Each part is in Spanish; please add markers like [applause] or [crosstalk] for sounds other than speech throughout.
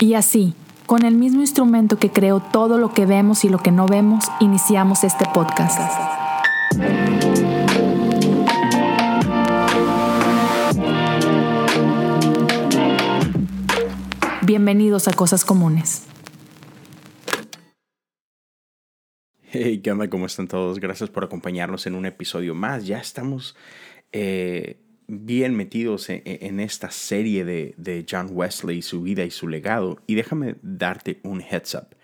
Y así, con el mismo instrumento que creó todo lo que vemos y lo que no vemos, iniciamos este podcast. Bienvenidos a Cosas Comunes. Hey, ¿qué onda? ¿Cómo están todos? Gracias por acompañarnos en un episodio más. Ya estamos eh, bien metidos en, esta serie de, John Wesley, su vida y su legado. Y déjame darte un heads up.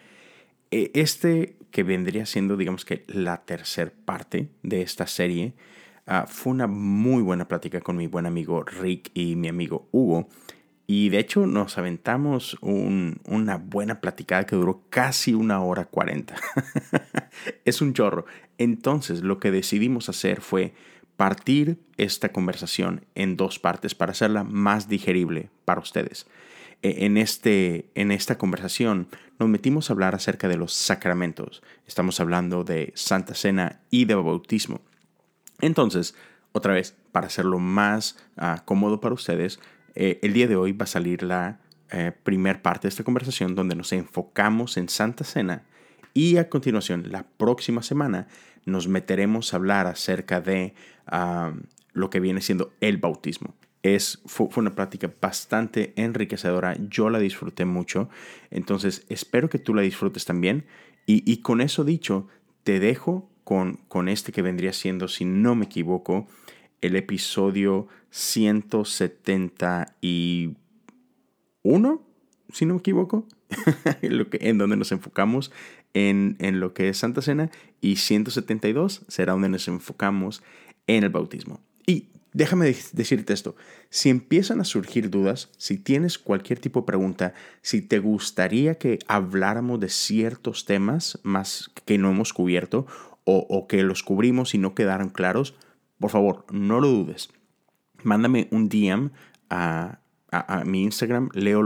E, este que vendría siendo, digamos que la tercera parte de esta serie, ah, fue una muy buena plática con mi buen amigo Rick y mi amigo Hugo. Y de hecho nos aventamos una buena platicada que duró casi una hora cuarenta. [laughs] es un chorro. Entonces lo que decidimos hacer fue partir esta conversación en dos partes para hacerla más digerible para ustedes. E, en, este, en esta conversación nos metimos a hablar acerca de los sacramentos. Estamos hablando de Santa Cena y de bautismo. Entonces, otra vez, para hacerlo más ah, cómodo para ustedes, eh, el día de hoy va a salir la eh, primera parte de esta conversación donde nos enfocamos en Santa Cena y a continuación, la próxima semana, nos meteremos a hablar acerca de lo que viene siendo el bautismo. Es, fue, una práctica bastante enriquecedora, yo la disfruté mucho, entonces espero que tú la disfrutes también. Y, con eso dicho, te dejo con, con este que vendría siendo, si no me equivoco, el episodio 171, si no me equivoco, [laughs] en donde nos enfocamos en, lo que es Santa Cena y 172 será donde nos enfocamos en el bautismo. Y déjame decirte esto, si empiezan a surgir dudas, si tienes cualquier tipo de pregunta, si te gustaría que habláramos de ciertos temas más que no hemos cubierto o, que los cubrimos y no quedaron claros, por favor, no lo dudes. Mándame un DM a, mi Instagram, Leo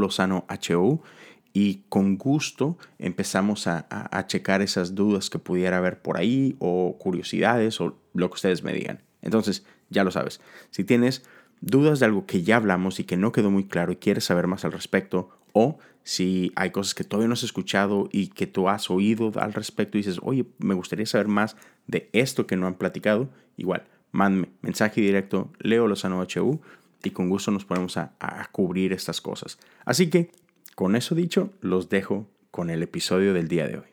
y con gusto empezamos a, checar esas dudas que pudiera haber por ahí o curiosidades o lo que ustedes me digan. Entonces, ya lo sabes, si tienes dudas de algo que ya hablamos y que no quedó muy claro y quieres saber más al respecto o si hay cosas que todavía no has escuchado y que tú has oído al respecto y dices, oye, me gustaría saber más de esto que no han platicado, igual, mándame mensaje directo, Leo Lozano HU y con gusto nos ponemos a cubrir estas cosas. Así que con eso dicho, los dejo con el episodio del día de hoy.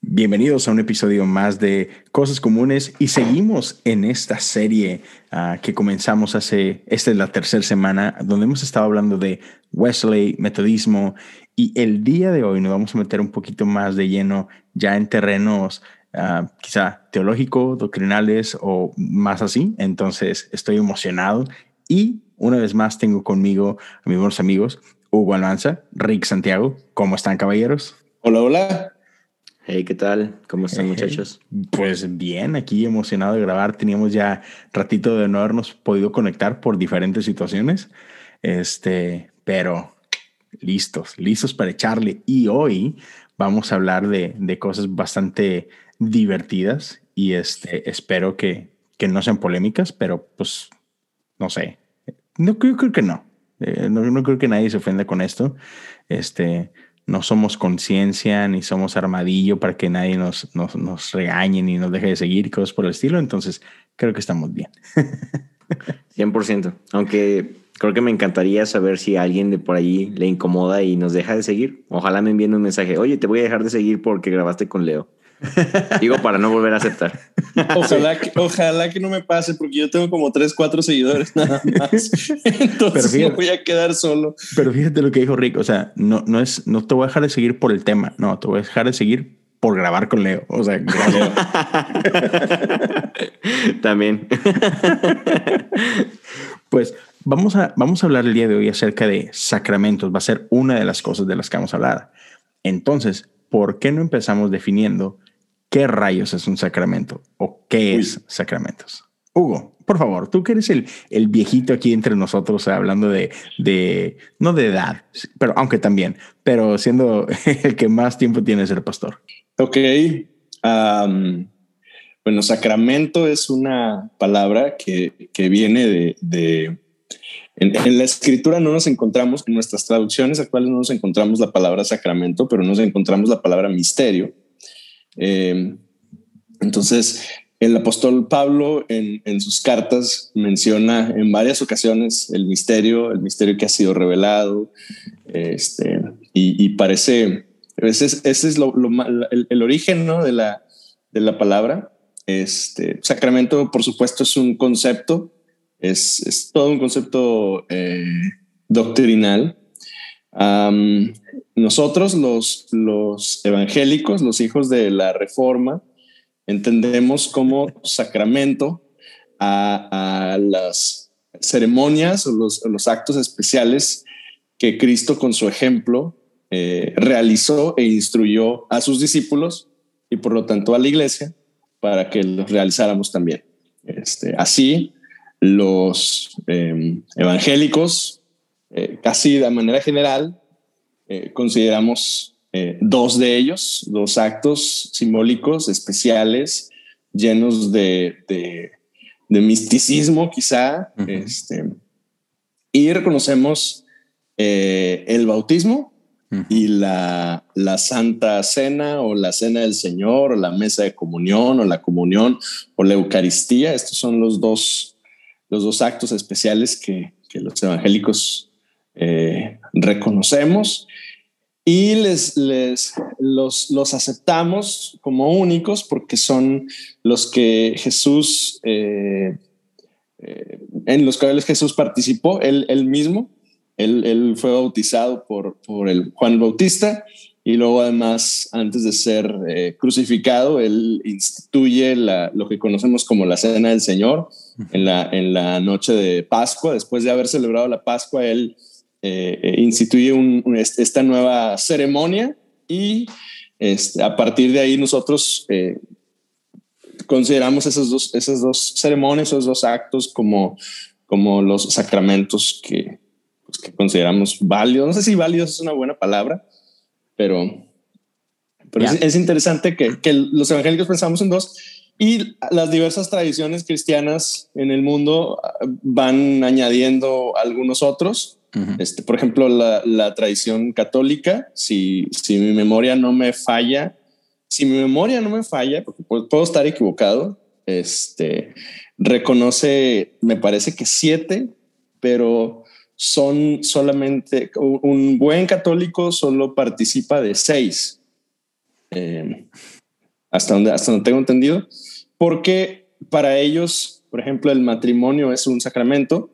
Bienvenidos a un episodio más de Cosas Comunes y seguimos en esta serie ah, que comenzamos hace, esta es la tercera semana, donde hemos estado hablando de Wesley, metodismo y el día de hoy nos vamos a meter un poquito más de lleno ya en terrenos ah, quizá teológicos, doctrinales o más así. Entonces estoy emocionado y una vez más tengo conmigo a mis buenos amigos Hugo Almanza, Rick Santiago. ¿Cómo están, caballeros? Hola, hola. Hey, ¿qué tal? ¿Cómo están, muchachos? Pues bien, aquí emocionado de grabar. Teníamos ya ratito de no habernos podido conectar por diferentes situaciones. Este, pero listos, listos para echarle. Y hoy vamos a hablar de, de cosas bastante divertidas y este, espero que, que no sean polémicas, pero pues no sé. No, yo creo que no. Eh, no, creo que nadie se ofenda con esto. Este, no somos conciencia ni somos armadillo para que nadie nos, nos, nos, regañe ni nos deje de seguir cosas por el estilo. Entonces, creo que estamos bien. [laughs] 100%. Aunque creo que me encantaría saber si alguien de por ahí le incomoda y nos deja de seguir. Ojalá me envíen un mensaje. Oye, te voy a dejar de seguir porque grabaste con Leo. Digo, para no volver a aceptar. [laughs] Ojalá que, ojalá que no me pase, porque yo tengo como tres, cuatro seguidores nada más. [laughs] Entonces me voy a quedar solo. Pero fíjate lo que dijo Rick. O sea, no, no es, no te voy a dejar de seguir por el tema. No, te voy a dejar de seguir por grabar con Leo. O sea, [laughs] También. pues vamos a, vamos a hablar el día de hoy acerca de sacramentos. Va a ser una de las cosas de las que vamos a hablar. Entonces, ¿por qué no empezamos definiendo ¿qué rayos es un sacramento o qué es sacramentos? Hugo, por favor, tú que eres el, el viejito aquí entre nosotros, hablando de, de, no de edad, pero aunque también, pero siendo [laughs] el que más tiempo tiene ser pastor. Ok. bueno, sacramento es una palabra que, que viene de, de En, la escritura no nos encontramos, en nuestras traducciones actuales no nos encontramos la palabra sacramento, pero nos encontramos la palabra misterio. Eh, entonces, el apóstol Pablo en, sus cartas menciona en varias ocasiones el misterio, el misterio que ha sido revelado, este, y, parece, ese es, el, origen ¿no? de, la, de la palabra. Este, sacramento, por supuesto, es un concepto, es, es todo un concepto eh, doctrinal. Nosotros, los, los evangélicos, los hijos de la Reforma, entendemos como sacramento a, las ceremonias o los, actos especiales que Cristo con su ejemplo eh, realizó e instruyó a sus discípulos y por lo tanto a la iglesia para que los realizáramos también. Este, así, los em, evangélicos, eh, casi de manera general, eh, consideramos eh, dos de ellos, dos actos simbólicos especiales, llenos de, de, misticismo quizá, este, y reconocemos el bautismo y la, la, Santa Cena o la Cena del Señor o la mesa de comunión o la comunión o la Eucaristía. Estos son los dos, los dos actos especiales que, que los evangélicos eh, reconocemos y les, les los, los, aceptamos como únicos porque son los que Jesús, eh, eh, en los cuales Jesús participó, él, él mismo, él, él, fue bautizado por, por el Juan Bautista y luego además, antes de ser eh, crucificado, él instituye la, lo que conocemos como la Cena del Señor en la, en la noche de Pascua, después de haber celebrado la Pascua, él eh, eh, instituye esta nueva ceremonia y este, a partir de ahí nosotros eh, consideramos esas dos, esas dos ceremonias, esos dos actos como, como los sacramentos que, pues, que consideramos válidos. No sé si válidos es una buena palabra, pero, pero es, interesante que, que los evangélicos pensamos en dos y las diversas tradiciones cristianas en el mundo ah, van añadiendo algunos otros. Este, por ejemplo, la, tradición católica, si, si mi memoria no me falla, si mi memoria no me falla, porque puedo, estar equivocado, este, reconoce, me parece que siete, pero son solamente, un buen católico solo participa de seis, em, hasta, donde, hasta donde tengo entendido, porque para ellos, por ejemplo, el matrimonio es un sacramento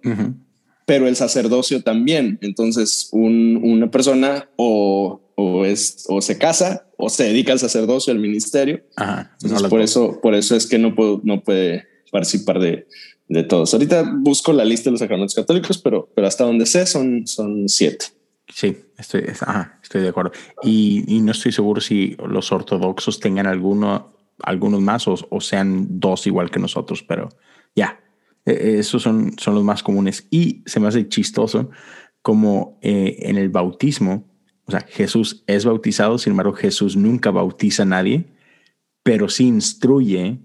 pero el sacerdocio también. Entonces, una persona o, es, o se casa o se dedica al sacerdocio, al ministerio. Entonces, por, eso, por eso es que no, puedo, no puede participar de, de todos. Ahorita busco la lista de los sacramentos católicos, pero, pero hasta donde sé son, son siete. Sí, estoy, estoy de acuerdo. Y, y, no estoy seguro si los ortodoxos tengan alguno, algunos más o, o sean dos igual que nosotros, pero ya, e, esos son, son los más comunes. Y se me hace chistoso como eh, en el bautismo, o sea, Jesús es bautizado, sin embargo, Jesús nunca bautiza a nadie, pero sí instruye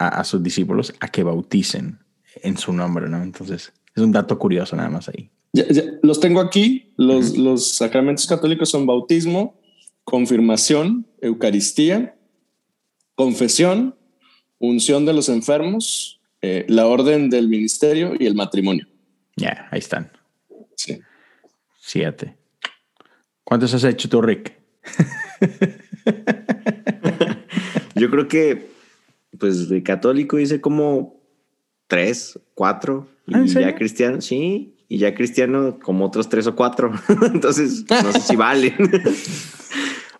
a, sus discípulos a que bauticen en su nombre, ¿no? Entonces, es un dato curioso nada más ahí. los tengo aquí. Los, los sacramentos católicos son bautismo, confirmación, Eucaristía, confesión, unción de los enfermos, eh, la orden del ministerio y el matrimonio. Ya, ahí están. Sí. Siete. ¿Cuántos has hecho tú, Rick? [laughs] Yo creo que, pues, de católico hice como tres, cuatro. ¿Ah, y ya cristiano, sí. Y ya cristiano como otros tres o cuatro. [laughs] Entonces, no sé si valen. [laughs]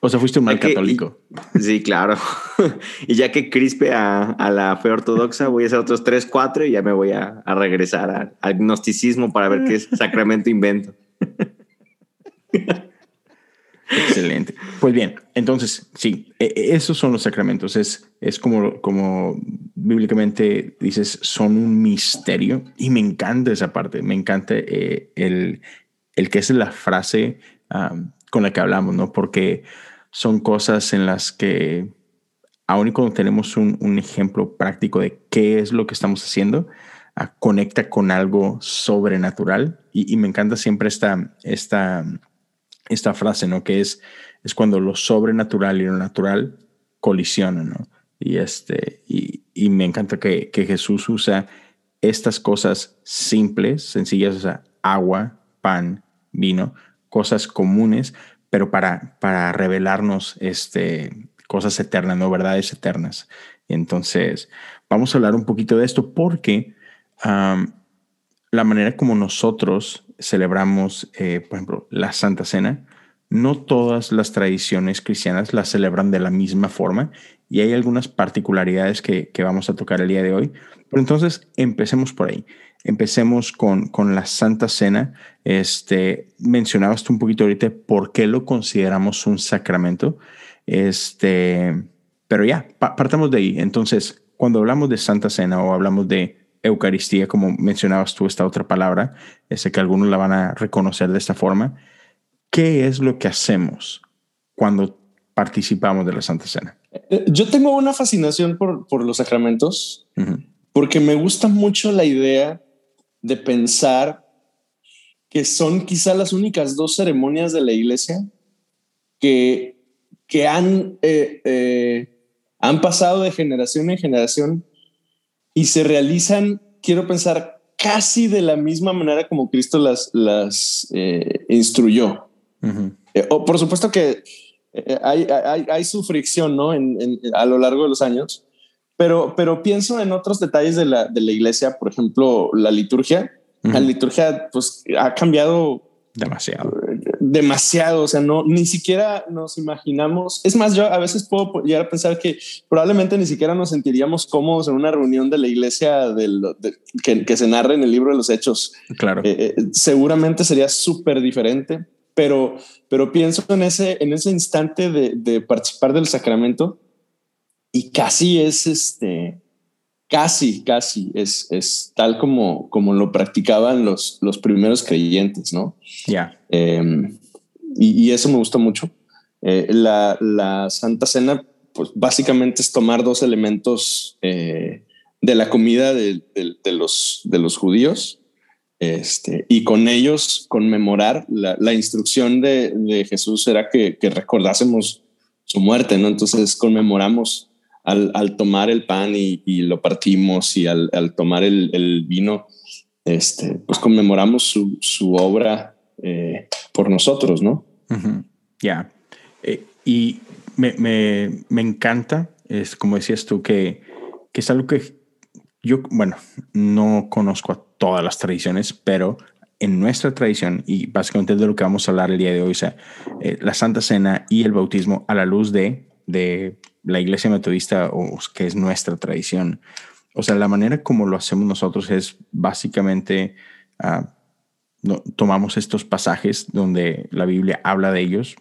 O sea, fuiste un mal católico. sí, claro. [laughs] y ya que crispe a, la fe ortodoxa, voy a hacer otros tres, cuatro y ya me voy a, regresar al agnosticismo para ver qué sacramento invento. Excelente. Pues bien, entonces, sí, e, e, esos son los sacramentos. Es, es como, como bíblicamente dices, son un misterio y me encanta esa parte. Me encanta eh, el, el que es la frase con la que hablamos, ¿no? Porque son cosas en las que, aun y cuando tenemos un, ejemplo práctico de qué es lo que estamos haciendo, conecta con algo sobrenatural. Y, me encanta siempre esta, esta, esta frase, ¿no? Que es, es cuando lo sobrenatural y lo natural colisionan, ¿no? Y, este, y, y me encanta que, que, Jesús usa estas cosas simples, sencillas, o sea, agua, pan, vino, cosas comunes, pero para, para revelarnos este, cosas eternas, no verdades eternas. entonces, vamos a hablar un poquito de esto porque la manera como nosotros celebramos, eh, por ejemplo, la Santa Cena, no todas las tradiciones cristianas la celebran de la misma forma y hay algunas particularidades que, que, vamos a tocar el día de hoy. Pero entonces empecemos por ahí. Empecemos con, con la Santa Cena. Este, mencionabas tú un poquito ahorita por qué lo consideramos un sacramento. Este, pero ya, partamos de ahí. Entonces, cuando hablamos de Santa Cena o hablamos de Eucaristía, como mencionabas tú esta otra palabra, sé que algunos la van a reconocer de esta forma, ¿qué es lo que hacemos cuando participamos de la Santa Cena? Eh, yo tengo una fascinación por, por los sacramentos, porque me gusta mucho la idea de pensar que son quizá las únicas dos ceremonias de la iglesia que, que han, eh, eh, han pasado de generación en generación y se realizan, quiero pensar, casi de la misma manera como Cristo las, las eh, instruyó. o por supuesto que hay, hay, hay, su fricción ¿no? En, a lo largo de los años, pero, pero pienso en otros detalles de la, de la iglesia, por ejemplo, la liturgia. La liturgia pues, ha cambiado demasiado. Demasiado, o sea, no, ni siquiera nos imaginamos. Es más, yo a veces puedo llegar a pensar que probablemente ni siquiera nos sentiríamos cómodos en una reunión de la iglesia que, que, se narra en el libro de los hechos. Claro. Eh, eh, seguramente sería súper diferente, pero, pero pienso en ese, en ese instante de, de participar del sacramento y casi es este, casi, casi es, es tal como, como lo practicaban los, los primeros creyentes, ¿no? Ya. Em, y, eso me gusta mucho. Eh, la, la, Santa Cena, pues básicamente es tomar dos elementos eh, de la comida de, de, los, de los judíos este, y con ellos conmemorar la, la instrucción de, de, Jesús era que, que recordásemos su muerte, ¿no? Entonces conmemoramos al, tomar el pan y, lo partimos y al, tomar el, vino, este, pues conmemoramos su, obra eh, por nosotros, ¿no? Ya. Eh, y me, encanta, es como decías tú, que, que es algo que yo, bueno, no conozco a todas las tradiciones, pero en nuestra tradición, y básicamente de lo que vamos a hablar el día de hoy, o sea, eh, la Santa Cena y el bautismo a la luz de, de la iglesia metodista, o que es nuestra tradición. O sea, la manera como lo hacemos nosotros es básicamente, ah, tomamos estos pasajes donde la Biblia habla de ellos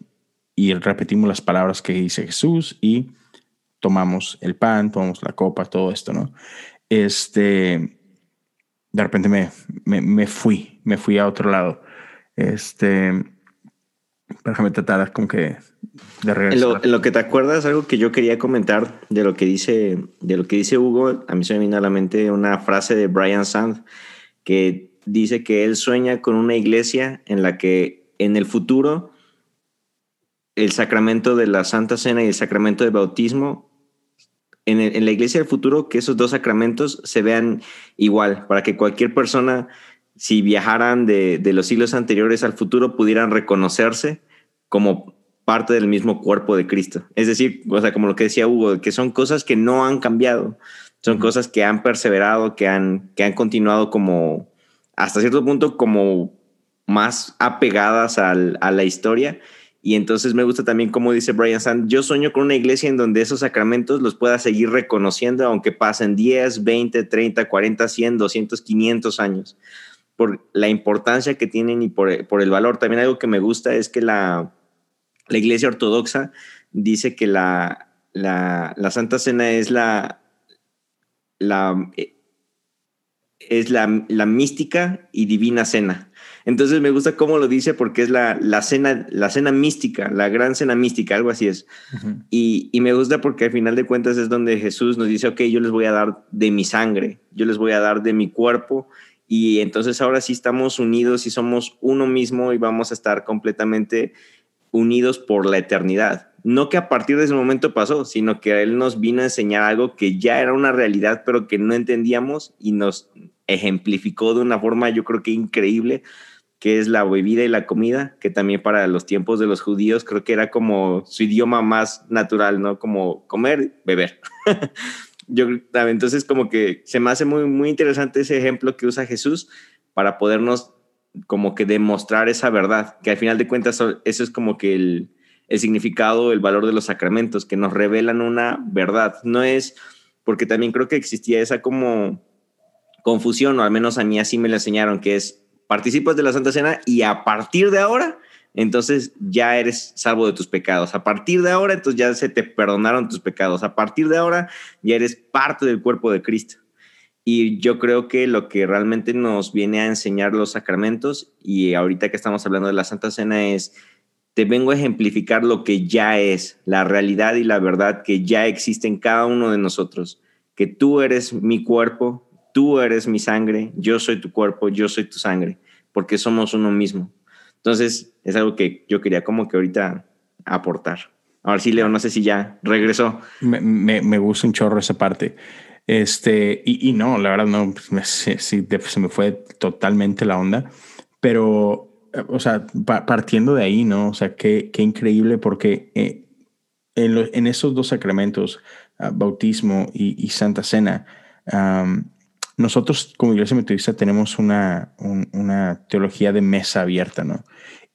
y repetimos las palabras que dice Jesús y tomamos el pan, tomamos la copa, todo esto, ¿no? Este, de repente me, me, me fui, me fui a otro lado. Este, déjame tratar como que de regresar. En lo, que te acuerdas, algo que yo quería comentar de lo que dice, de lo que dice Hugo, a mí se me vino a la mente una frase de Brian Sand que dice que él sueña con una iglesia en la que en el futuro el sacramento de la Santa Cena y el sacramento de bautismo, en, en la iglesia del futuro, que esos dos sacramentos se vean igual, para que cualquier persona si viajaran de, los siglos anteriores al futuro, pudieran reconocerse como parte del mismo cuerpo de Cristo. Es decir, o sea, como lo que decía Hugo, que son cosas que no han cambiado, son cosas que han perseverado, que han, que han continuado como, hasta cierto punto, como más apegadas al, a la historia. Y entonces me gusta también, como dice Brian Sand, yo sueño con una iglesia en donde esos sacramentos los pueda seguir reconociendo, aunque pasen 10, 20, 30, 40, 100, 200, 500 años por la importancia que tienen y por, el valor. También algo que me gusta es que la, la Iglesia Ortodoxa dice que la, la, Santa Cena es la, la, es la, mística y divina cena. Entonces me gusta cómo lo dice porque es la, la, cena, la cena mística, la gran cena mística, algo así es. y, y, me gusta porque al final de cuentas es donde Jesús nos dice, ok, yo les voy a dar de mi sangre, yo les voy a dar de mi cuerpo. Y entonces ahora sí estamos unidos y somos uno mismo y vamos a estar completamente unidos por la eternidad. No que a partir de ese momento pasó, sino que Él nos vino a enseñar algo que ya era una realidad, pero que no entendíamos y nos ejemplificó de una forma yo creo que increíble, que es la bebida y la comida, que también para los tiempos de los judíos creo que era como su idioma más natural, ¿no? Como comer, beber. [laughs] yo entonces como que se me hace muy, muy interesante ese ejemplo que usa Jesús para podernos como que demostrar esa verdad, que al final de cuentas eso es como que el, el significado, el valor de los sacramentos, que nos revelan una verdad. No es, porque también creo que existía esa como confusión, o al menos a mí así me lo enseñaron, que es participas de la Santa Cena y a partir de ahora, entonces ya eres salvo de tus pecados. A partir de ahora, entonces ya se te perdonaron tus pecados. A partir de ahora, ya eres parte del cuerpo de Cristo. Y yo creo que lo que realmente nos viene a enseñar los sacramentos, y ahorita que estamos hablando de la Santa Cena, es, te vengo a ejemplificar lo que ya es, la realidad y la verdad que ya existe en cada uno de nosotros, que tú eres mi cuerpo, tú eres mi sangre, yo soy tu cuerpo, yo soy tu sangre, porque somos uno mismo. Entonces, es algo que yo quería como que ahorita aportar. Ahora sí, Leo, no sé si ya regresó. Me, me, me gusta un chorro esa parte. Este, y, y no, la verdad no, pues, sí, se me fue totalmente la onda, pero, eh, o sea, partiendo de ahí, ¿no? O sea, qué, qué increíble porque eh, en, en, esos dos sacramentos, uh, bautismo y, y, Santa Cena, nosotros como iglesia metodista tenemos una, un, una teología de mesa abierta, ¿no?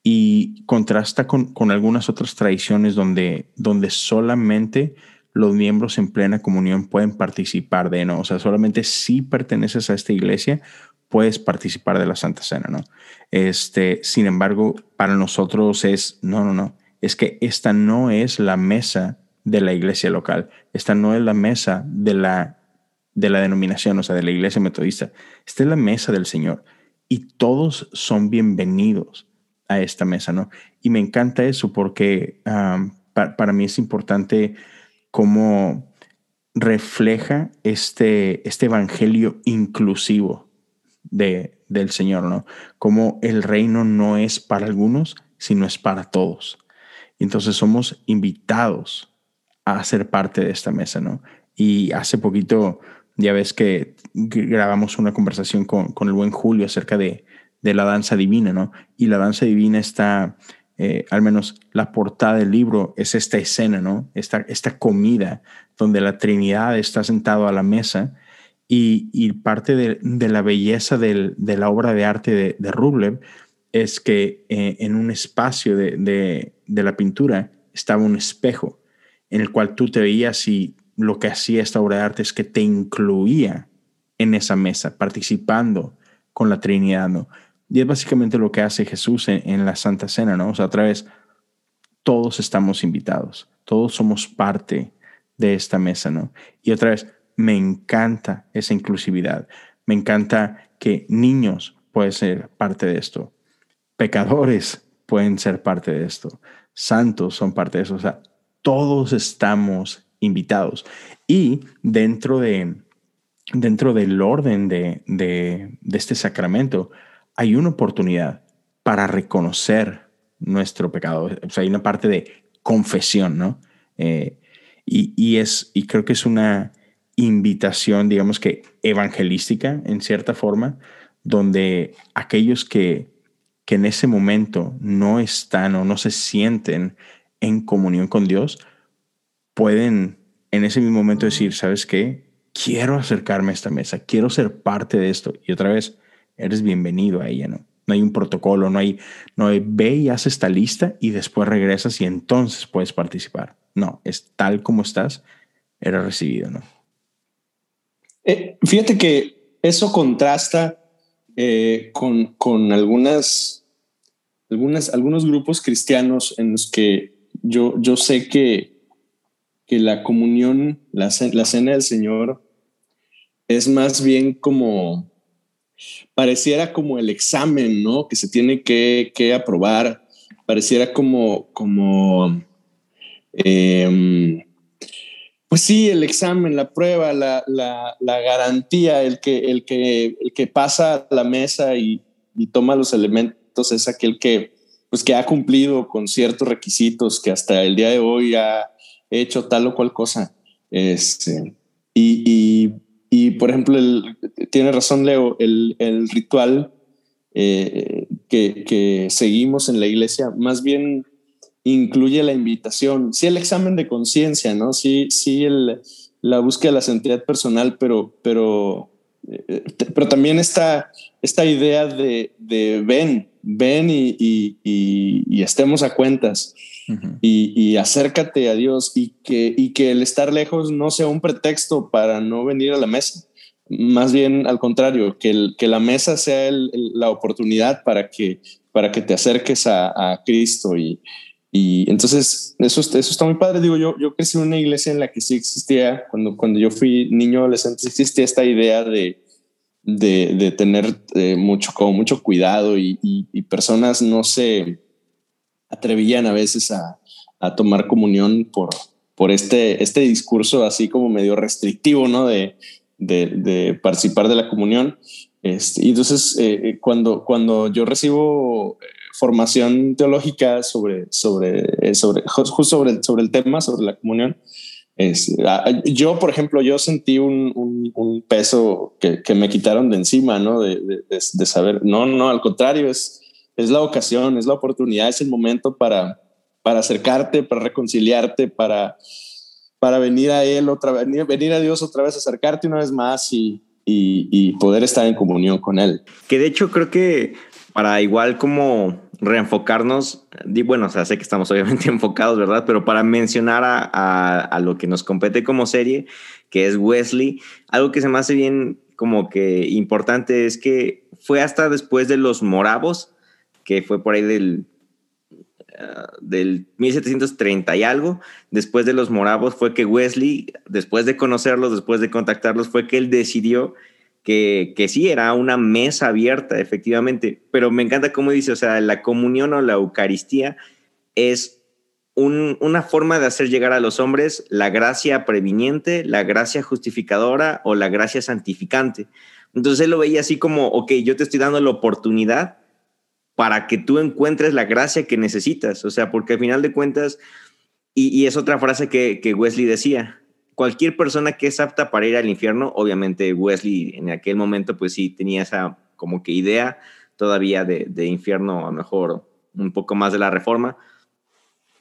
Y contrasta con, con algunas otras tradiciones donde, donde solamente los miembros en plena comunión pueden participar de, ¿no? O sea, solamente si perteneces a esta iglesia, puedes participar de la Santa Cena, ¿no? Este, sin embargo, para nosotros es, no, no, no, es que esta no es la mesa de la iglesia local, esta no es la mesa de la, de la denominación, o sea, de la iglesia metodista, esta es la mesa del Señor y todos son bienvenidos a esta mesa, ¿no? Y me encanta eso porque para, mí es importante cómo refleja este, este evangelio inclusivo de, del Señor, ¿no? Como el reino no es para algunos, sino es para todos. Entonces somos invitados a ser parte de esta mesa, ¿no? Y hace poquito, ya ves que grabamos una conversación con, con el buen Julio acerca de, de la danza divina, ¿no? Y la danza divina está eh, al menos la portada del libro es esta escena, ¿no? Esta, esta comida donde la Trinidad está sentado a la mesa y, parte de, la belleza de la obra de arte de, de Rublev es que eh, en un espacio de, la pintura estaba un espejo en el cual tú te veías y lo que hacía esta obra de arte es que te incluía en esa mesa, participando con la Trinidad, ¿no? Y es básicamente lo que hace Jesús en, la Santa Cena, ¿no? O sea, otra vez, todos estamos invitados, todos somos parte de esta mesa, ¿no? Y otra vez, me encanta esa inclusividad, me encanta que niños pueden ser parte de esto, pecadores pueden ser parte de esto, santos son parte de eso, o sea, todos estamos invitados. Y dentro, de, dentro del orden de, de, este sacramento, hay una oportunidad para reconocer nuestro pecado. O sea, hay una parte de confesión, ¿no? Eh, y, es, y creo que es una invitación, digamos que evangelística, en cierta forma, donde aquellos que, que en ese momento no están o no se sienten en comunión con Dios, pueden en ese mismo momento decir, ¿sabes qué? Quiero acercarme a esta mesa, quiero ser parte de esto. Y otra vez, eres bienvenido a ella, ¿no? No hay un protocolo, no hay, no hay, ve y haz esta lista y después regresas y entonces puedes participar. No, es tal como estás, eres recibido, ¿no? Eh, fíjate que eso contrasta eh, con, con algunas, algunas, algunos grupos cristianos en los que yo, yo sé que, que la comunión, la, la cena del Señor, es más bien como pareciera como el examen, ¿no? Que se tiene que, aprobar, pareciera como, como, em, pues sí, el examen, la prueba, la, garantía, el que, el, que, el que pasa a la mesa y, y toma los elementos es aquel que, pues que ha cumplido con ciertos requisitos, que hasta el día de hoy ha hecho tal o cual cosa. Este, y, y, por ejemplo, tiene razón Leo, el, el ritual eh, que, que, seguimos en la iglesia más bien incluye la invitación, sí el examen de conciencia, ¿no? Sí, sí el, la búsqueda de la santidad personal, pero, pero, eh, pero también esta, esta idea de, de ven, ven y, y, estemos a cuentas y, acércate a Dios y que, y que el estar lejos no sea un pretexto para no venir a la mesa. Más bien al contrario, que, el, que la mesa sea la oportunidad para que, para que te acerques a, a Cristo y, y entonces eso, eso está muy padre. Digo, yo, yo crecí en una iglesia en la que sí existía, cuando, cuando yo fui niño adolescente, existía esta idea de, de, de tener eh, mucho, como mucho cuidado y, y, personas no se atrevían a veces a, a, tomar comunión por, por este, este discurso así como medio restrictivo, ¿no? De, de, de participar de la comunión. Este, y entonces, eh, eh, cuando, cuando yo recibo formación teológica sobre, sobre, sobre, justo sobre, sobre el tema, sobre la comunión, es, yo, por ejemplo, yo sentí un, un, peso que, que, me quitaron de encima, ¿no? De, de, de, saber, no, no, al contrario, es, es la ocasión, es la oportunidad, es el momento para, para acercarte, para reconciliarte, para, para venir a Él otra vez, venir a Dios otra vez, acercarte una vez más y, y, y poder estar en comunión con Él. Que de hecho creo que para igual como reenfocarnos, bueno, o sea, sé que estamos obviamente [laughs] enfocados, ¿verdad? Pero para mencionar a, a, lo que nos compete como serie, que es Wesley, algo que se me hace bien como que importante es que fue hasta después de los moravos, que fue por ahí del, uh, del 1730 y algo, después de los moravos fue que Wesley, después de conocerlos, después de contactarlos, fue que él decidió que, que sí era una mesa abierta, efectivamente, pero me encanta cómo dice, o sea, la comunión o la Eucaristía es una forma de hacer llegar a los hombres la gracia previniente, la gracia justificadora o la gracia santificante. Entonces él lo veía así como, ok, yo te estoy dando la oportunidad para que tú encuentres la gracia que necesitas, o sea, porque al final de cuentas, y, es otra frase que, Wesley decía, cualquier persona que es apta para ir al infierno, obviamente Wesley en aquel momento pues sí tenía esa como que idea todavía de, de infierno, a lo mejor un poco más de la reforma,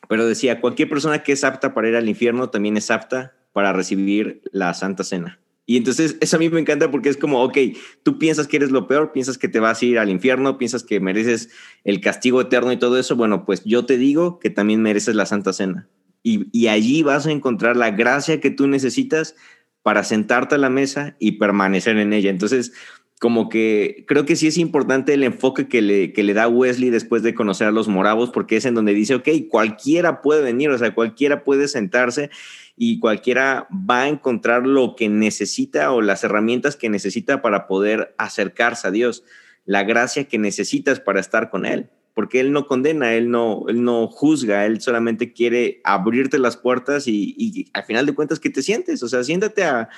pero decía, cualquier persona que es apta para ir al infierno también es apta para recibir la Santa Cena. Y entonces eso a mí me encanta porque es como, ok, tú piensas que eres lo peor, piensas que te vas a ir al infierno, piensas que mereces el castigo eterno y todo eso, bueno, pues yo te digo que también mereces la Santa Cena y, allí vas a encontrar la gracia que tú necesitas para sentarte a la mesa y permanecer en ella. Entonces, como que creo que sí es importante el enfoque que le, que le da Wesley después de conocer a los moravos, porque es en donde dice, ok, cualquiera puede venir, o sea, cualquiera puede sentarse y cualquiera va a encontrar lo que necesita o las herramientas que necesita para poder acercarse a Dios, la gracia que necesitas para estar con Él porque él no condena, él no, él no juzga, él solamente quiere abrirte las puertas y, al final de cuentas que te sientes, o sea, siéntate a,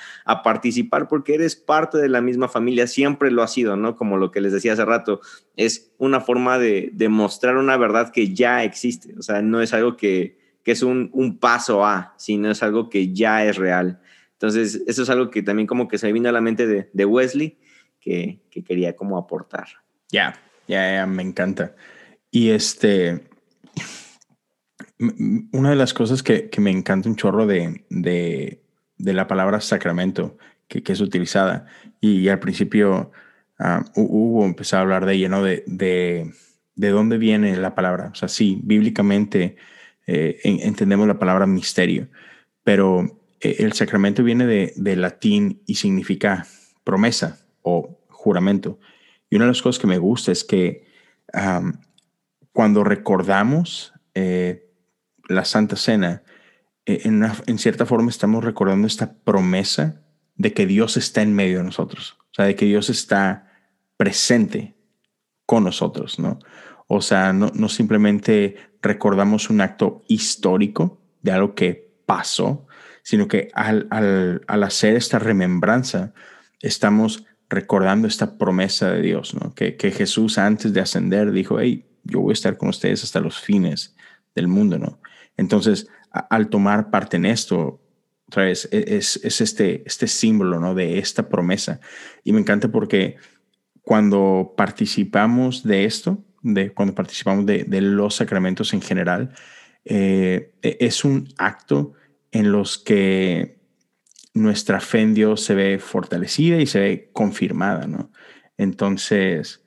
participar porque eres parte de la misma familia, siempre lo ha sido, ¿no? Como lo que les decía hace rato, es una forma de, mostrar una verdad que ya existe, o sea, no es algo que, es un, paso a, sino es algo que ya es real. Entonces, eso es algo que también como que se vino a la mente de, Wesley, que, quería como aportar. Ya, ya, ya, me encanta. Y este, una de las cosas que, me encanta un chorro de, de, la palabra sacramento que, es utilizada, y, al principio uh, Hugo empezó a hablar de ella, ¿no? De, de, dónde viene la palabra. O sea, sí, bíblicamente eh, entendemos la palabra misterio, pero eh, el sacramento viene de, latín y significa promesa o juramento. Y una de las cosas que me gusta es que cuando recordamos eh, la Santa Cena, eh, en, cierta forma estamos recordando esta promesa de que Dios está en medio de nosotros, o sea, de que Dios está presente con nosotros, ¿no? O sea, no, simplemente recordamos un acto histórico de algo que pasó, sino que al, al, hacer esta remembranza, estamos recordando esta promesa de Dios, ¿no? Que, que, Jesús antes de ascender dijo, hey, yo voy a estar con ustedes hasta los fines del mundo, ¿no? Entonces, al tomar parte en esto, otra vez, e, es, es, este, este símbolo, ¿no? De esta promesa. Y me encanta porque cuando participamos de esto, de cuando participamos de, de los sacramentos en general, eh, e, es un acto en los que nuestra fe en Dios se ve fortalecida y se ve confirmada, ¿no? Entonces,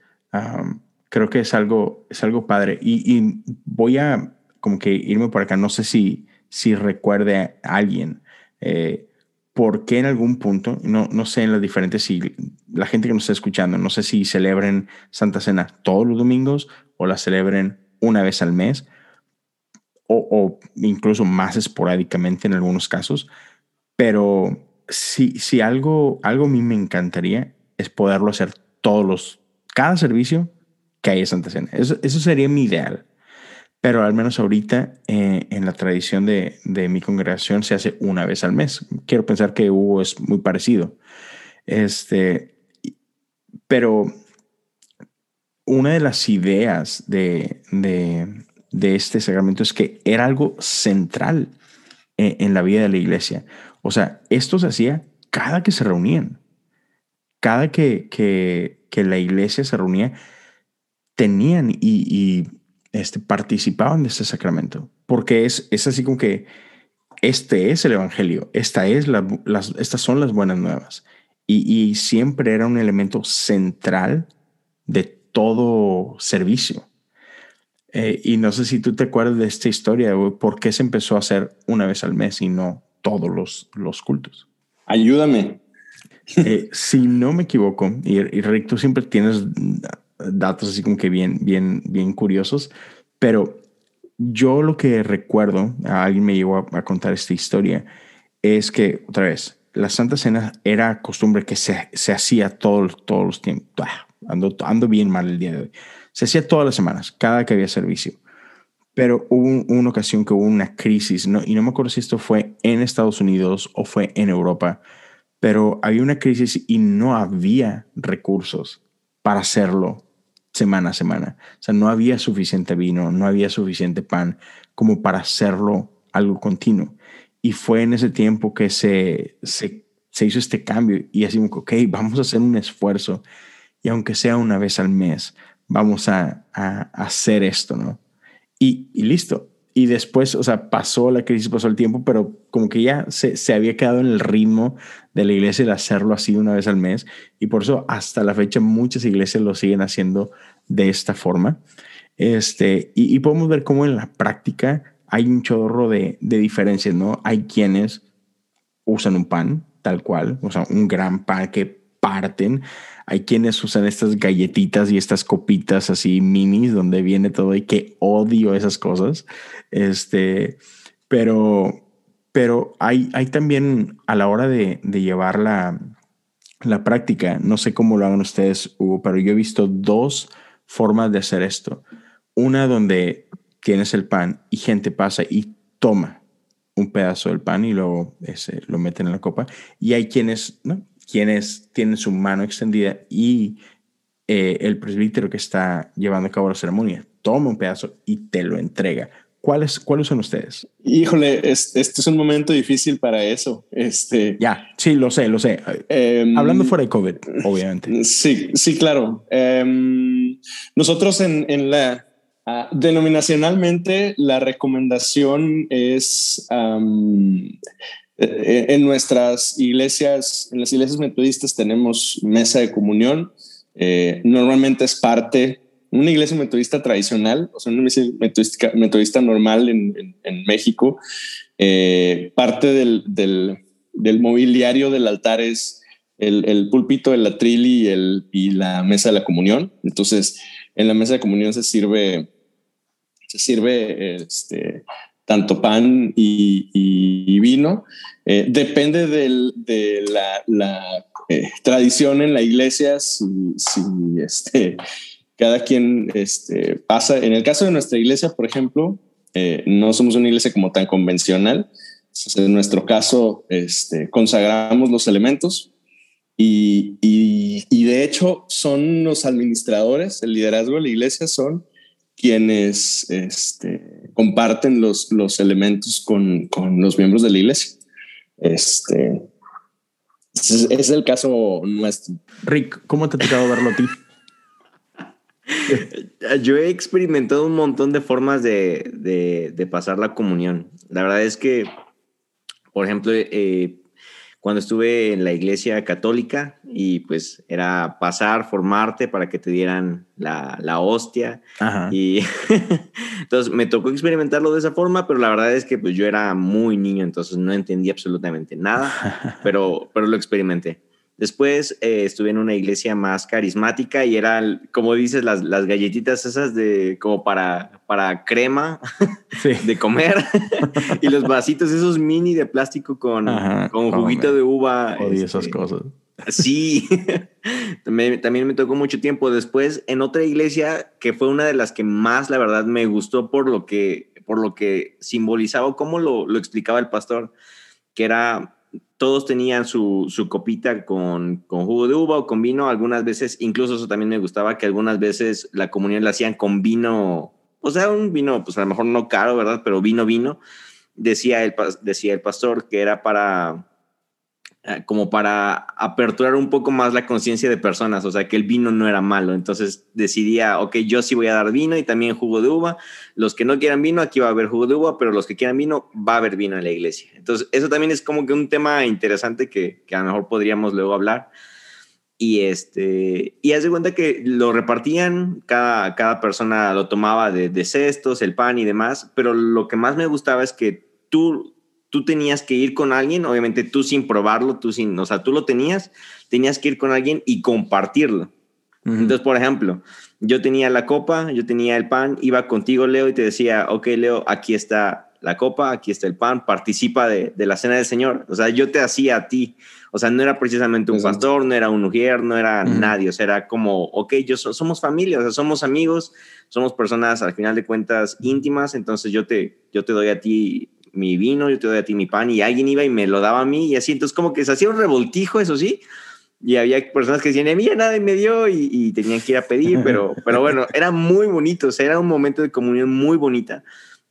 creo que es algo, es algo padre. Y, voy a como que irme por acá, no sé si, si recuerde a alguien, eh, por qué en algún punto, no, no sé en las diferentes, si la gente que nos está escuchando, no sé si celebren Santa Cena todos los domingos o la celebren una vez al mes, o, incluso más esporádicamente en algunos casos. Pero si, si algo, algo a mí me encantaría es poderlo hacer todos los, cada servicio que haya Santa Cena. Eso, eso sería mi ideal. Pero al menos ahorita eh, en la tradición de, de, mi congregación se hace una vez al mes. Quiero pensar que Hugo es muy parecido. Este, pero una de las ideas de, de, de este sacramento es que era algo central en, la vida de la iglesia. O sea, esto se hacía cada que se reunían. Cada que, que, que la iglesia se reunía, tenían y, y este, participaban de este sacramento. Porque es, es así como que este es el Evangelio, esta es la, las, estas son las buenas nuevas. Y, y siempre era un elemento central de todo servicio. Eh, y no sé si tú te acuerdas de esta historia, ¿por qué se empezó a hacer una vez al mes y no todos los, los cultos? Ayúdame. Eh, si no me equivoco, y, y Rick, tú siempre tienes datos así como que bien, bien, bien curiosos, pero yo lo que recuerdo, alguien me llegó a, contar esta historia, es que, otra vez, la Santa Cena era costumbre que se, se hacía todos todos los tiempos. Ando, ando bien mal el día de hoy se hacía todas las semanas, cada que había servicio. Pero hubo una ocasión que hubo una crisis, ¿no? y no me acuerdo si esto fue en Estados Unidos o fue en Europa, pero había una crisis y no había recursos para hacerlo semana a semana. O sea, no había suficiente vino, no había suficiente pan como para hacerlo algo continuo. Y fue en ese tiempo que se, se, se hizo este cambio y así, ok, vamos a hacer un esfuerzo y aunque sea una vez al mes, vamos a, hacer esto, ¿no? Y, listo. Y después, o sea, pasó la crisis, pasó el tiempo, pero como que ya se, había quedado en el ritmo de la iglesia de hacerlo así una vez al mes. Y por eso hasta la fecha muchas iglesias lo siguen haciendo de esta forma. Este, y, podemos ver cómo en la práctica hay un chorro de, de diferencias, ¿no? Hay quienes usan un pan tal cual, o sea, un gran pan que parten. Hay quienes usan estas galletitas y estas copitas así minis donde viene todo y que odio esas cosas. Este, pero, pero hay, hay también a la hora de, llevar la, la práctica, no sé cómo lo hagan ustedes, Hugo, pero yo he visto dos formas de hacer esto. Una donde tienes el pan y gente pasa y toma un pedazo del pan y luego ese, lo meten en la copa. Y hay quienes, ¿no? Quienes tienen su mano extendida y eh, el presbítero que está llevando a cabo la ceremonia toma un pedazo y te lo entrega. ¿Cuáles, ¿Cuáles son ustedes? Híjole, este, es un momento difícil para eso. Este, ya, sí, lo sé, lo sé. Em, Hablando fuera de COVID, obviamente. Sí, sí, claro. Em, nosotros en, en la ah, denominacionalmente la recomendación es eh, en nuestras iglesias, en las iglesias metodistas tenemos mesa de comunión. Eh, normalmente es parte, una iglesia metodista tradicional, o sea, una iglesia metodista, metodista normal en, en, México, eh, parte del, del, del, mobiliario del altar es el, el, púlpito, el atril y, el, y la mesa de la comunión. Entonces, en la mesa de comunión se sirve, se sirve este, tanto pan y, vino. Eh, depende de la, eh, tradición en la iglesia, si, este, cada quien este, pasa. En el caso de nuestra iglesia, por ejemplo, eh, no somos una iglesia como tan convencional. En nuestro caso, este, consagramos los elementos y, y, de hecho son los administradores, el liderazgo de la iglesia son quienes este, comparten los, los elementos con, con, los miembros de la iglesia. Este, es, el caso nuestro. Rick, ¿cómo te ha tocado verlo a ti? Yo he experimentado un montón de formas de, de, de, pasar la comunión. La verdad es que, por ejemplo, eh, cuando estuve en la iglesia católica y pues era pasar, formarte para que te dieran la, la hostia. Y [laughs] entonces me tocó experimentarlo de esa forma, pero la verdad es que pues yo era muy niño, entonces no entendí absolutamente nada, [laughs] pero, pero lo experimenté. Después eh, estuve en una iglesia más carismática y eran, como dices, las, las galletitas esas de como para, para crema [laughs] de comer [laughs] y los vasitos esos mini de plástico con, con juguito de uva. Odio esas este, cosas. Sí, [laughs] también, también me tocó mucho tiempo después en otra iglesia que fue una de las que más, la verdad, me gustó por lo que, por lo que simbolizaba, cómo lo, lo explicaba el pastor, que era todos tenían su, su copita con, con, jugo de uva o con vino. Algunas veces, incluso eso también me gustaba, que algunas veces la comunión la hacían con vino, o sea, un vino, pues a lo mejor no caro, ¿verdad? Pero vino, vino. Decía el, decía el pastor que era para como para aperturar un poco más la conciencia de personas, o sea, que el vino no era malo. Entonces decidía, ok, yo sí voy a dar vino y también jugo de uva. Los que no quieran vino, aquí va a haber jugo de uva, pero los que quieran vino, va a haber vino en la iglesia. Entonces, eso también es como que un tema interesante que, que a lo mejor podríamos luego hablar. Y este, y haz de cuenta que lo repartían, cada, cada persona lo tomaba de cestos, el pan y demás, pero lo que más me gustaba es que tú tú tenías que ir con alguien, obviamente tú sin probarlo, tú sin, o sea, tú lo tenías, tenías que ir con alguien y compartirlo. Entonces, por ejemplo, yo tenía la copa, yo tenía el pan, iba contigo, Leo, y te decía, ok, Leo, aquí está la copa, aquí está el pan, participa de, la cena del Señor. O sea, yo te hacía a ti. O sea, no era precisamente un pastor, no era un mujer, no era nadie. O sea, era como, ok, yo somos familia, o sea, somos amigos, somos personas al final de cuentas íntimas, entonces yo te, yo te doy a ti mi vino, yo te doy a ti mi pan, y alguien iba y me lo daba a mí, y así, entonces como que se hacía un revoltijo, eso sí, y había personas que decían, mira, nada, y me dio, y, tenían que ir a pedir, [laughs] pero, pero bueno, era muy bonito, o sea, era un momento de comunión muy bonita,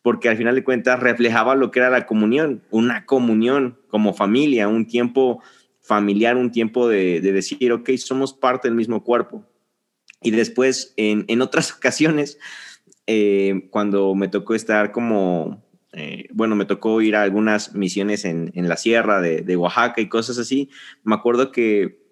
porque al final de cuentas reflejaba lo que era la comunión, una comunión como familia, un tiempo familiar, un tiempo de, decir, ok, somos parte del mismo cuerpo. Y después, en, en otras [laughs] ocasiones, eh, cuando me tocó estar como eh, bueno, me tocó ir a algunas misiones en, la sierra de, Oaxaca y cosas así. Me acuerdo que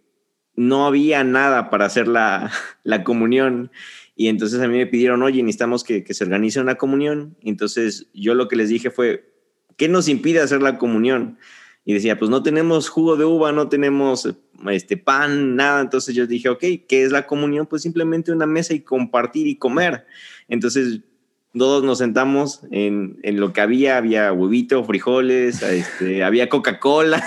no había nada para hacer la, [laughs] comunión. Y entonces a mí me pidieron, oye, necesitamos que, se organice una comunión. entonces yo lo que les dije fue, ¿qué nos impide hacer la comunión? Y decía, pues no tenemos jugo de uva, no tenemos este pan, nada. Entonces yo dije, ok, ¿qué es la comunión? Pues simplemente una mesa y compartir y comer. Entonces todos nos sentamos en, en, lo que había, había huevito, frijoles, [laughs] este, había Coca-Cola.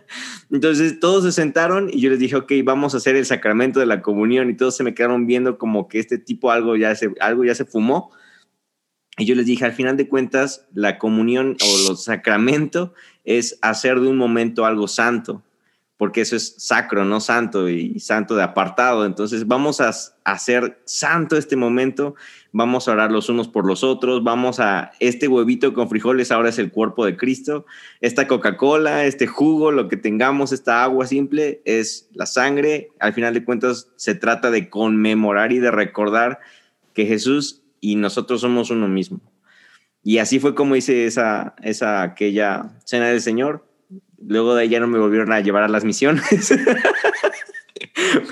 [laughs] Entonces todos se sentaron y yo les dije, ok, vamos a hacer el sacramento de la comunión y todos se me quedaron viendo como que este tipo algo ya se, algo ya se fumó. Y yo les dije, al final de cuentas, la comunión o el sacramento es hacer de un momento algo santo porque eso es sacro, no santo y santo de apartado. Entonces vamos a hacer santo este momento, vamos a orar los unos por los otros, vamos a, este huevito con frijoles ahora es el cuerpo de Cristo, esta Coca-Cola, este jugo, lo que tengamos, esta agua simple es la sangre. Al final de cuentas se trata de conmemorar y de recordar que Jesús y nosotros somos uno mismo. Y así fue como hice esa, esa aquella cena del Señor Luego de ahí ya no me volvieron a llevar a las misiones. [laughs]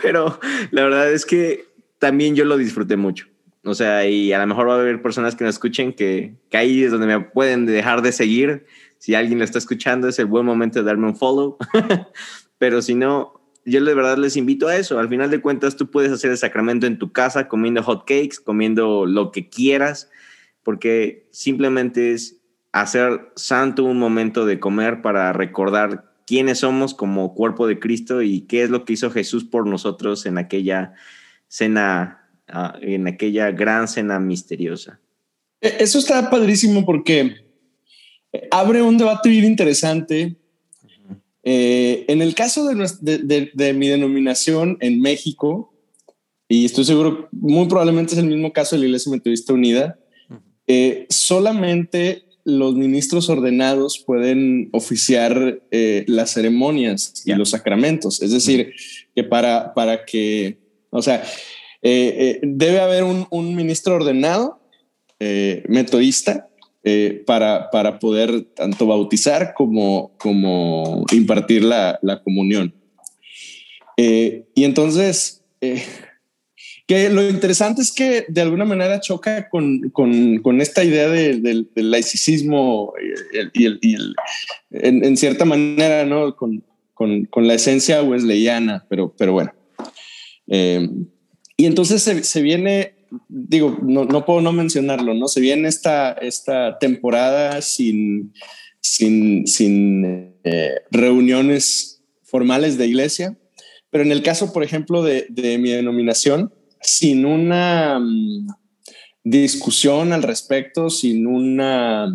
Pero la verdad es que también yo lo disfruté mucho. O sea, y a lo mejor va a haber personas que me escuchen que, que ahí es donde me pueden dejar de seguir. Si alguien lo está escuchando, es el buen momento de darme un follow. [laughs] Pero si no, yo de verdad les invito a eso. Al final de cuentas, tú puedes hacer el sacramento en tu casa comiendo hot cakes, comiendo lo que quieras, porque simplemente es hacer santo un momento de comer para recordar quiénes somos como cuerpo de Cristo y qué es lo que hizo Jesús por nosotros en aquella cena, ah, en aquella gran cena misteriosa. E, eso está padrísimo porque abre un debate bien interesante. Eh, en el caso de, mi denominación en México, y estoy seguro, muy probablemente es el mismo caso de la Iglesia Metodista Unida, eh, solamente los ministros ordenados pueden oficiar eh, las ceremonias y los sacramentos. Es decir, que para, para que, o sea, eh, eh, debe haber un, ministro ordenado metodista para, para poder tanto bautizar como, como impartir la, la comunión. y entonces, que lo interesante es que de alguna manera choca con, con, con esta idea del de, laicismo y, el, y el, en, cierta manera, ¿no? Con, con, la esencia wesleyana, pero, pero bueno. Eh, y entonces se, se, viene, digo, no, no, puedo no mencionarlo, ¿no? Se viene esta, esta temporada sin, sin, sin eh, reuniones formales de iglesia, pero en el caso, por ejemplo, de, de mi denominación, sin una mm, discusión al respecto, sin una,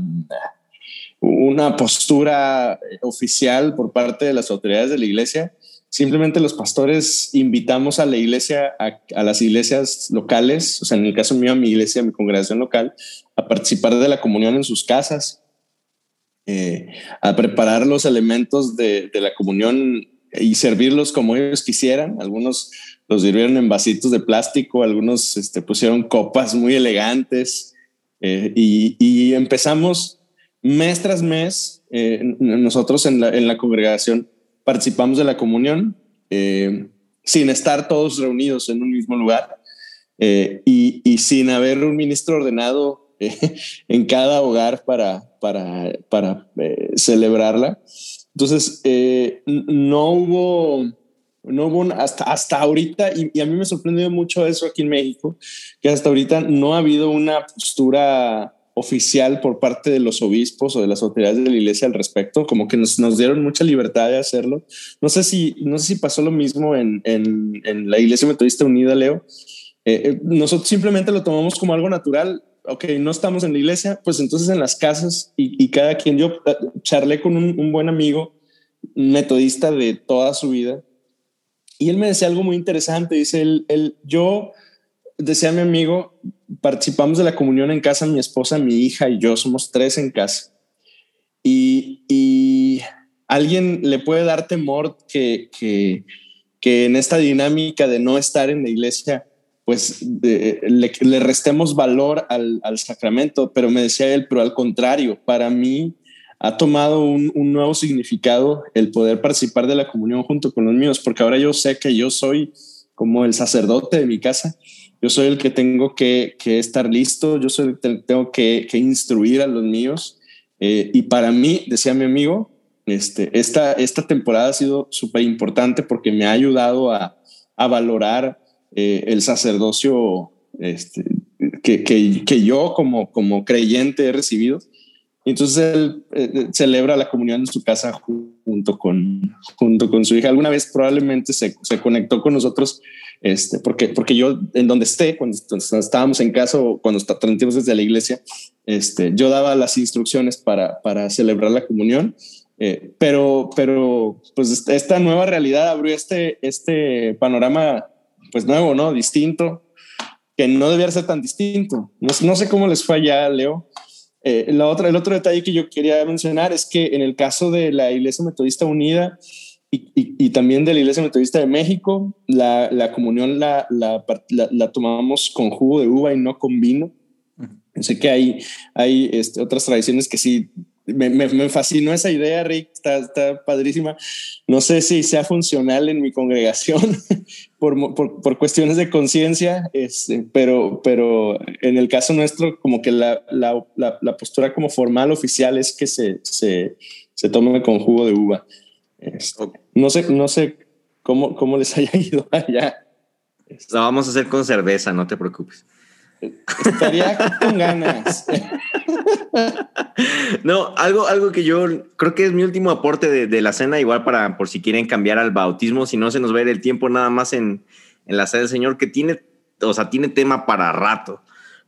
una postura oficial por parte de las autoridades de la iglesia. Simplemente los pastores invitamos a la iglesia, a, las iglesias locales, o sea, en el caso mío, a mi iglesia, a mi congregación local, a participar de la comunión en sus casas, eh, a preparar los elementos de, la comunión y servirlos como ellos quisieran. Algunos los sirvieron en vasitos de plástico, algunos este, pusieron copas muy elegantes eh, y, empezamos mes tras mes. Eh, nosotros en la, congregación participamos de la comunión eh, sin estar todos reunidos en un mismo lugar y, y, sin haber un ministro ordenado [laughs] en cada hogar para, para, para celebrarla. Entonces, no hubo no hubo hasta, hasta ahorita, y, a mí me sorprendió mucho eso aquí en México, que hasta ahorita no ha habido una postura oficial por parte de los obispos o de las autoridades de la iglesia al respecto, como que nos, nos dieron mucha libertad de hacerlo. No sé si, no sé si pasó lo mismo en, en, la Iglesia Metodista Unida, Leo. Eh, eh, nosotros simplemente lo tomamos como algo natural. Ok, no estamos en la iglesia, pues entonces en las casas y, cada quien, yo eh, charlé con un, un buen amigo metodista de toda su vida y él me decía algo muy interesante, dice, él, yo, decía mi amigo, participamos de la comunión en casa, mi esposa, mi hija y yo, somos tres en casa. Y, y alguien le puede dar temor que, que, que, en esta dinámica de no estar en la iglesia, pues le, le, restemos valor al, al, sacramento, pero me decía él, pero al contrario, para mí ha tomado un, nuevo significado el poder participar de la comunión junto con los míos, porque ahora yo sé que yo soy como el sacerdote de mi casa, yo soy el que tengo que, estar listo, yo soy el que tengo que, instruir a los míos. Eh, y para mí, decía mi amigo, este, esta, esta temporada ha sido súper importante porque me ha ayudado a, valorar eh, el sacerdocio este, que, que, yo como, como creyente he recibido entonces él eh, celebra la comunión en su casa junto con, junto con su hija. Alguna vez probablemente se, se conectó con nosotros, este, porque, porque yo en donde esté, cuando, estábamos en casa o cuando transmitimos desde la iglesia, este, yo daba las instrucciones para, para celebrar la comunión. Eh, pero, pero pues esta nueva realidad abrió este, este panorama pues nuevo, ¿no? Distinto, que no debía ser tan distinto. No, no sé cómo les fue allá, Leo, eh, la otra, el otro detalle que yo quería mencionar es que en el caso de la Iglesia Metodista Unida y, y, también de la Iglesia Metodista de México, la, la comunión la, la, la, tomamos con jugo de uva y no con vino. Sé que hay, hay este, otras tradiciones que sí me, me, fascinó esa idea, Rick, está, está, padrísima. No sé si sea funcional en mi congregación [laughs] por, por, por, cuestiones de conciencia, este, pero, pero en el caso nuestro, como que la, la, la, postura como formal oficial es que se, se, se tome con jugo de uva. Este, no sé, no sé cómo, cómo les [laughs] haya ido allá. Lo vamos a hacer con cerveza, no te preocupes. Estaría [laughs] con ganas. No, algo, algo que yo creo que es mi último aporte de, de, la cena, igual para por si quieren cambiar al bautismo, si no se nos va a ir el tiempo nada más en, en la sede del Señor, que tiene, o sea, tiene tema para rato.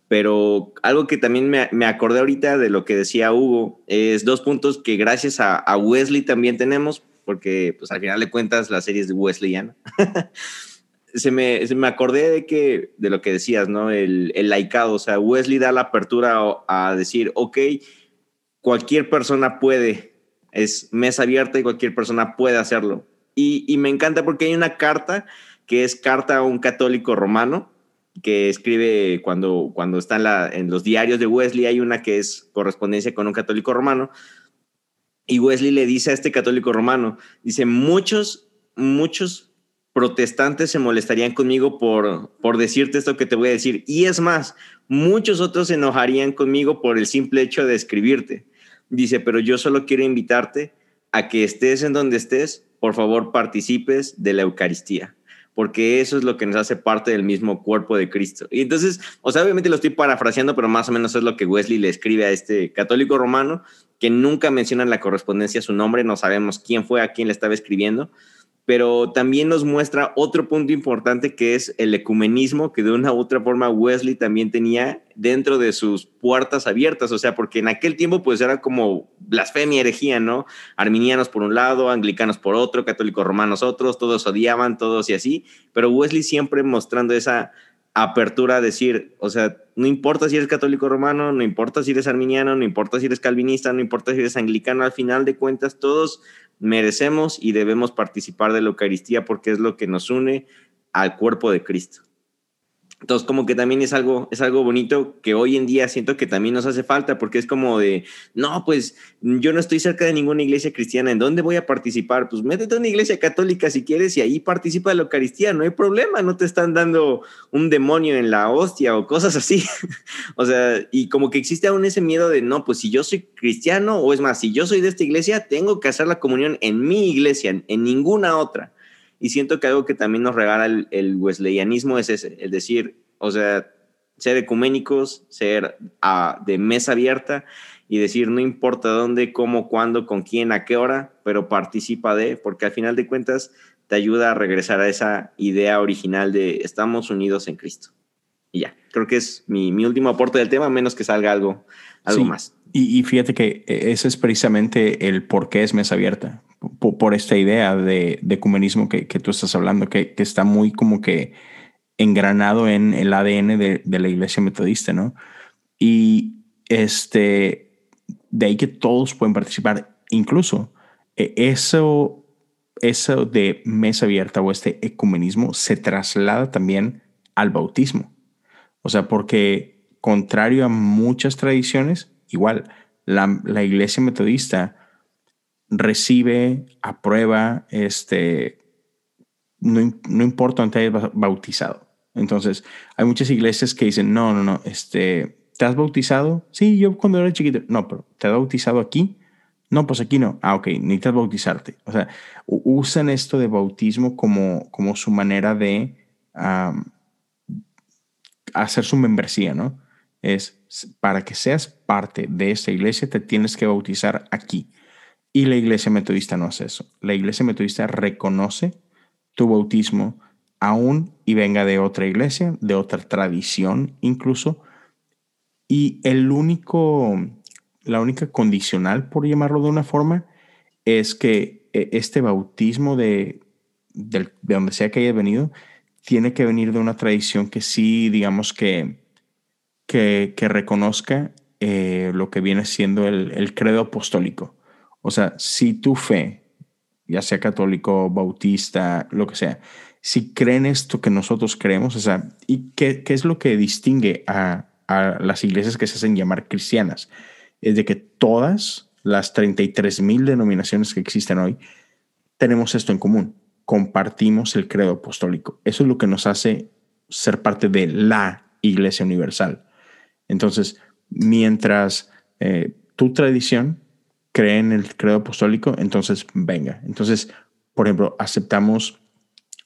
Pero algo que también me, me acordé ahorita de lo que decía Hugo, es dos puntos que gracias a, a Wesley también tenemos, porque pues al final de cuentas la serie es de Wesleyana. [laughs] se, me, se me acordé de que de lo que decías, ¿no? El, el laicado, o sea, Wesley da la apertura a, decir, ok, cualquier persona puede, es mesa abierta y cualquier persona puede hacerlo. Y, y, me encanta porque hay una carta que es carta a un católico romano que escribe cuando, cuando está en, en los diarios de Wesley, hay una que es correspondencia con un católico romano. Y Wesley le dice a este católico romano, dice, muchos, muchos protestantes se molestarían conmigo por, por decirte esto que te voy a decir. Y es más, muchos otros se enojarían conmigo por el simple hecho de escribirte. Dice, pero yo solo quiero invitarte a que estés en donde estés, por favor participes de la Eucaristía, porque eso es lo que nos hace parte del mismo cuerpo de Cristo. Y entonces, o sea, obviamente lo estoy parafraseando, pero más o menos es lo que Wesley le escribe a este católico romano, que nunca menciona en la correspondencia su nombre, no sabemos quién fue a quién le estaba escribiendo, pero también nos muestra otro punto importante que es el ecumenismo, que de una u otra forma Wesley también tenía dentro de sus puertas abiertas, o sea, porque en aquel tiempo pues era como blasfemia, herejía, ¿no? Arminianos por un lado, anglicanos por otro, católicos romanos otros, todos odiaban, todos y así, pero Wesley siempre mostrando esa apertura a decir, o sea, no importa si eres católico romano, no importa si eres arminiano, no importa si eres calvinista, no importa si eres anglicano, al final de cuentas todos merecemos y debemos participar de la Eucaristía porque es lo que nos une al cuerpo de Cristo. Entonces, como que también es algo, es algo bonito que hoy en día siento que también nos hace falta, porque es como de, no, pues yo no estoy cerca de ninguna iglesia cristiana, ¿en dónde voy a participar? Pues métete a una iglesia católica si quieres y ahí participa de la Eucaristía, no hay problema, no te están dando un demonio en la hostia o cosas así. [laughs] o sea, y como que existe aún ese miedo de, no, pues si yo soy cristiano, o es más, si yo soy de esta iglesia, tengo que hacer la comunión en mi iglesia, en ninguna otra. Y siento que algo que también nos regala el, wesleyanismo es ese, el decir, o sea, ser ecuménicos, ser uh, de mesa abierta y decir no importa dónde, cómo, cuándo, con quién, a qué hora, pero participa de, porque al final de cuentas te ayuda a regresar a esa idea original de estamos unidos en Cristo. Y ya, creo que es mi, mi último aporte del tema, menos que salga algo, algo sí. más. Y, y, fíjate que ese es precisamente el por qué es mesa abierta, por, por esta idea de, de ecumenismo que, que, tú estás hablando, que, que, está muy como que engranado en el ADN de, de, la iglesia metodista, ¿no? Y este, de ahí que todos pueden participar, incluso eh, eso, eso de mesa abierta o este ecumenismo se traslada también al bautismo. O sea, porque contrario a muchas tradiciones, igual, la, iglesia metodista recibe, aprueba, este, no, no importa dónde hayas bautizado. Entonces, hay muchas iglesias que dicen, no, no, no, este, ¿te has bautizado? Sí, yo cuando era chiquito. No, pero ¿te has bautizado aquí? No, pues aquí no. Ah, ok, necesitas bautizarte. O sea, usan esto de bautismo como, como su manera de hacer su membresía, ¿no? Es para que seas parte de esta iglesia, te tienes que bautizar aquí. Y la iglesia metodista no hace eso. La iglesia metodista reconoce tu bautismo aún y venga de otra iglesia, de otra tradición incluso. Y el único, la única condicional, por llamarlo de una forma, es que eh, este bautismo de, de, de donde sea que haya venido, tiene que venir de una tradición que sí, digamos que, que, reconozca eh, lo que viene siendo el, credo apostólico. O sea, si tu fe, ya sea católico, bautista, lo que sea, si creen esto que nosotros creemos, o sea, ¿y qué, qué es lo que distingue a, a, las iglesias que se hacen llamar cristianas? Es de que todas las 33 mil denominaciones que existen hoy tenemos esto en común. Compartimos el credo apostólico. Eso es lo que nos hace ser parte de la iglesia universal. Entonces, mientras eh, tu tradición cree en el credo apostólico, entonces venga. Entonces, por ejemplo, aceptamos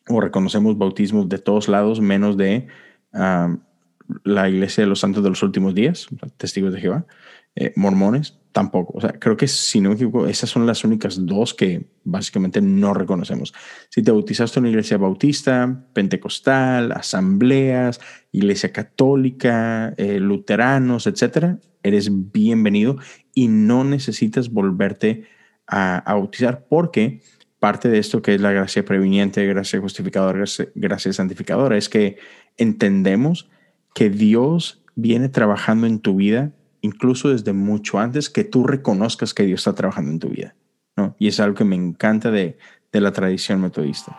o reconocemos bautismos de todos lados, menos de um, la Iglesia de los Santos de los Últimos Días, Testigos de Jehová. Eh, mormones, tampoco. O sea, creo que si no me equivoco, esas son las únicas dos que básicamente no reconocemos. Si te bautizaste en una iglesia bautista, pentecostal, asambleas, iglesia católica, eh, luteranos, etcétera, eres bienvenido y no necesitas volverte a, bautizar porque parte de esto que es la gracia previniente, gracia justificadora, gracia, gracia santificadora, es que entendemos que Dios viene trabajando en tu vida incluso desde mucho antes que tú reconozcas que Dios está trabajando en tu vida. ¿no? Y es algo que me encanta de, de la tradición metodista.